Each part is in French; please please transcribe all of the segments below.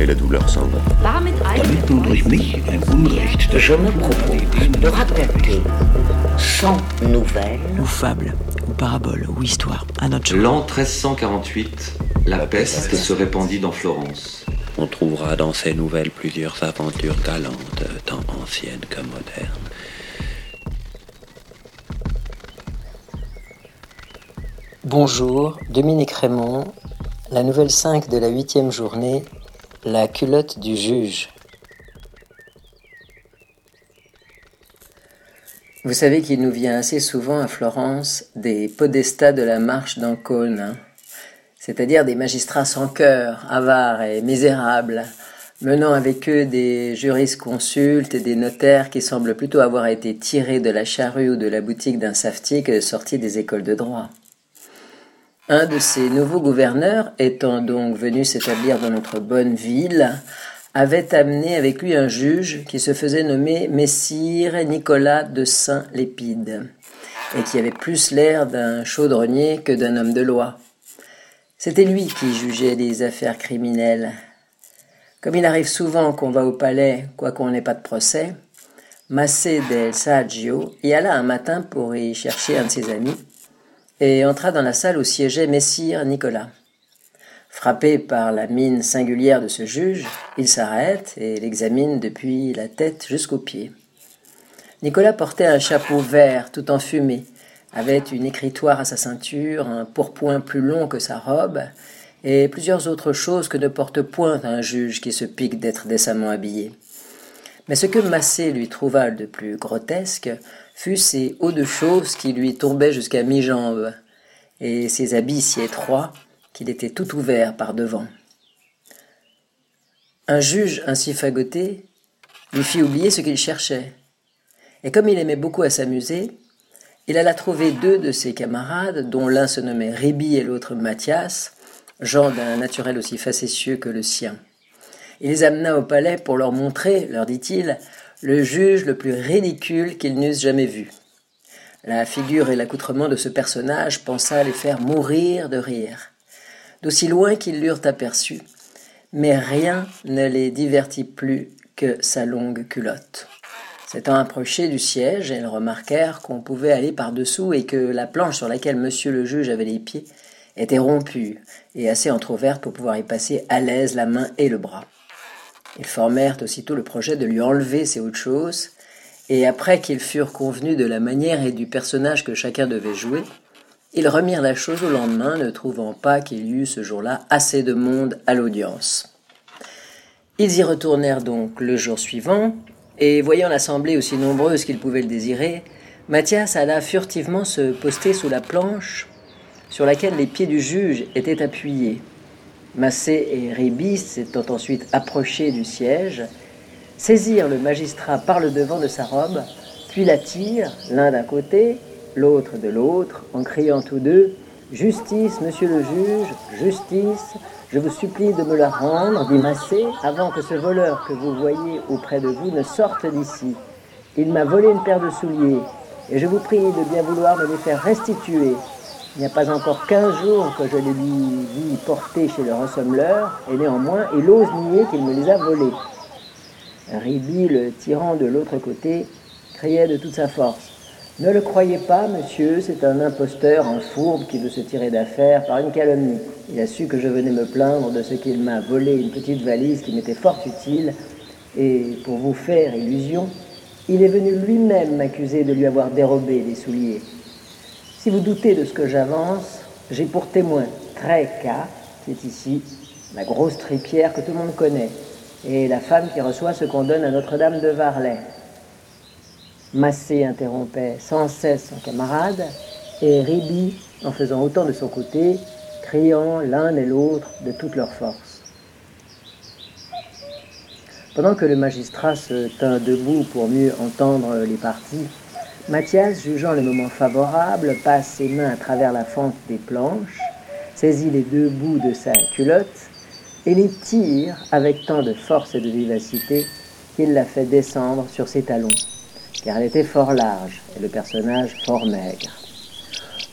et la douleur s'en va. Damit durch mich ein Unrecht Je me propose de raconter sans nouvelles ou fable, ou parabole, ou histoire, à notre. L'an 1348, la peste se répandit dans Florence. On trouvera dans ces nouvelles plusieurs aventures galantes, tant anciennes que modernes. Bonjour, Dominique Raymond, la nouvelle 5 de la huitième journée, la culotte du juge. Vous savez qu'il nous vient assez souvent à Florence des podestats de la marche d'Ancône, hein. c'est-à-dire des magistrats sans cœur, avares et misérables, menant avec eux des jurisconsultes et des notaires qui semblent plutôt avoir été tirés de la charrue ou de la boutique d'un savetier que sortis des écoles de droit. Un de ces nouveaux gouverneurs, étant donc venu s'établir dans notre bonne ville, avait amené avec lui un juge qui se faisait nommer Messire Nicolas de Saint-Lépide, et qui avait plus l'air d'un chaudronnier que d'un homme de loi. C'était lui qui jugeait les affaires criminelles. Comme il arrive souvent qu'on va au palais, quoiqu'on n'ait pas de procès, Massé del Saggio y alla un matin pour y chercher un de ses amis, et entra dans la salle où siégeait Messire Nicolas. Frappé par la mine singulière de ce juge, il s'arrête et l'examine depuis la tête jusqu'aux pieds. Nicolas portait un chapeau vert tout enfumé, avait une écritoire à sa ceinture, un pourpoint plus long que sa robe, et plusieurs autres choses que ne porte point un juge qui se pique d'être décemment habillé. Mais ce que Massé lui trouva de plus grotesque fut ces hauts de choses qui lui tombaient jusqu'à mi-jambe, et ses habits si étroits qu'il était tout ouvert par devant. Un juge ainsi fagoté lui fit oublier ce qu'il cherchait, et comme il aimait beaucoup à s'amuser, il alla trouver deux de ses camarades, dont l'un se nommait Ribi et l'autre Mathias, gens d'un naturel aussi facétieux que le sien. Il les amena au palais pour leur montrer, leur dit-il, le juge le plus ridicule qu'ils n'eussent jamais vu. La figure et l'accoutrement de ce personnage pensa les faire mourir de rire, d'aussi loin qu'ils l'eurent aperçu, mais rien ne les divertit plus que sa longue culotte. S'étant approchés du siège, elles remarquèrent qu'on pouvait aller par-dessous et que la planche sur laquelle monsieur le juge avait les pieds était rompue et assez entr'ouverte pour pouvoir y passer à l'aise la main et le bras. Ils formèrent aussitôt le projet de lui enlever ces hautes choses, et après qu'ils furent convenus de la manière et du personnage que chacun devait jouer, ils remirent la chose au lendemain, ne trouvant pas qu'il y eût ce jour-là assez de monde à l'audience. Ils y retournèrent donc le jour suivant, et voyant l'assemblée aussi nombreuse qu'ils pouvaient le désirer, Mathias alla furtivement se poster sous la planche sur laquelle les pieds du juge étaient appuyés. Massé et Ribis, s'étant ensuite approchés du siège, saisirent le magistrat par le devant de sa robe, puis l'attirent, l'un d'un côté, l'autre de l'autre, en criant tous deux Justice, monsieur le juge, justice, je vous supplie de me la rendre, dit Massé, avant que ce voleur que vous voyez auprès de vous ne sorte d'ici. Il m'a volé une paire de souliers, et je vous prie de bien vouloir me les faire restituer. Il n'y a pas encore quinze jours que je les lui vis porter chez le ressembleur, et néanmoins il ose nier qu'il me les a volés. Ribi, le tyran de l'autre côté, criait de toute sa force. Ne le croyez pas, monsieur, c'est un imposteur, un fourbe qui veut se tirer d'affaire par une calomnie. Il a su que je venais me plaindre de ce qu'il m'a volé une petite valise qui m'était fort utile, et pour vous faire illusion, il est venu lui-même m'accuser de lui avoir dérobé des souliers. Si vous doutez de ce que j'avance, j'ai pour témoin Tréca, qui est ici, la grosse tripière que tout le monde connaît, et la femme qui reçoit ce qu'on donne à Notre-Dame de Varlay. Massé interrompait sans cesse son camarade, et Ribi, en faisant autant de son côté, criant l'un et l'autre de toute leur force. Pendant que le magistrat se tint debout pour mieux entendre les parties, Mathias, jugeant le moment favorable, passe ses mains à travers la fente des planches, saisit les deux bouts de sa culotte et les tire avec tant de force et de vivacité qu'il la fait descendre sur ses talons, car elle était fort large et le personnage fort maigre.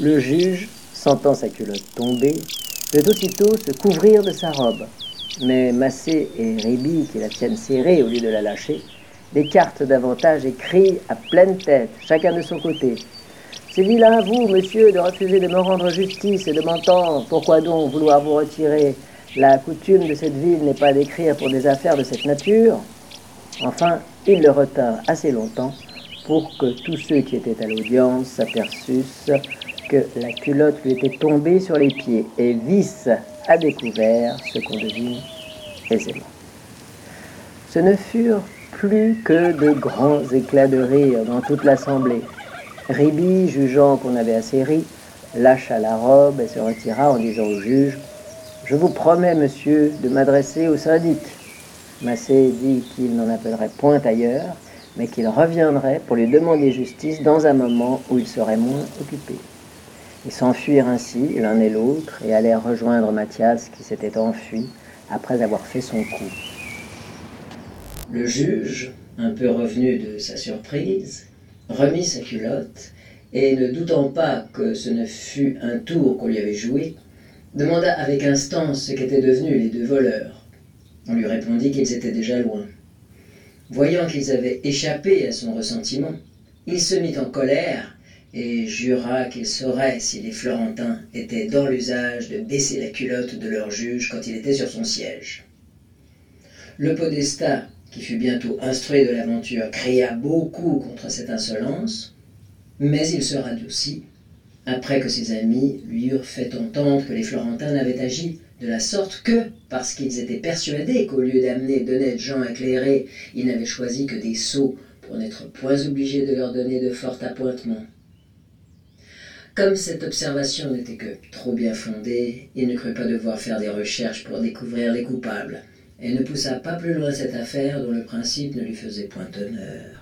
Le juge, sentant sa culotte tomber, veut aussitôt se couvrir de sa robe, mais Massé et Rébi, qui la tiennent serrée au lieu de la lâcher, l'écartent davantage et crient à pleine tête, chacun de son côté. C'est vilain à vous, monsieur, de refuser de me rendre justice et de m'entendre. Pourquoi donc vouloir vous retirer? La coutume de cette ville n'est pas d'écrire pour des affaires de cette nature. Enfin, il le retint assez longtemps pour que tous ceux qui étaient à l'audience s'aperçussent que la culotte lui était tombée sur les pieds et visse à découvert ce qu'on devine aisément. Ce ne furent plus que de grands éclats de rire dans toute l'assemblée. Ribi, jugeant qu'on avait assez ri, lâcha la robe et se retira en disant au juge Je vous promets, monsieur, de m'adresser au syndic. Massé dit qu'il n'en appellerait point ailleurs, mais qu'il reviendrait pour lui demander justice dans un moment où il serait moins occupé. Ils s'enfuirent ainsi, l'un et l'autre, et allèrent rejoindre Mathias qui s'était enfui après avoir fait son coup. Le juge, un peu revenu de sa surprise, remit sa culotte, et ne doutant pas que ce ne fût un tour qu'on lui avait joué, demanda avec instance ce qu'étaient devenus les deux voleurs. On lui répondit qu'ils étaient déjà loin. Voyant qu'ils avaient échappé à son ressentiment, il se mit en colère et jura qu'il saurait si les Florentins étaient dans l'usage de baisser la culotte de leur juge quand il était sur son siège. Le podestat, qui fut bientôt instruit de l'aventure, cria beaucoup contre cette insolence, mais il se radoucit après que ses amis lui eurent fait entendre que les Florentins n'avaient agi de la sorte que, parce qu'ils étaient persuadés qu'au lieu d'amener d'honnêtes gens éclairés, ils n'avaient choisi que des sots pour n'être point obligés de leur donner de forts appointements. Comme cette observation n'était que trop bien fondée, il ne crut pas devoir faire des recherches pour découvrir les coupables, et ne poussa pas plus loin cette affaire dont le principe ne lui faisait point honneur.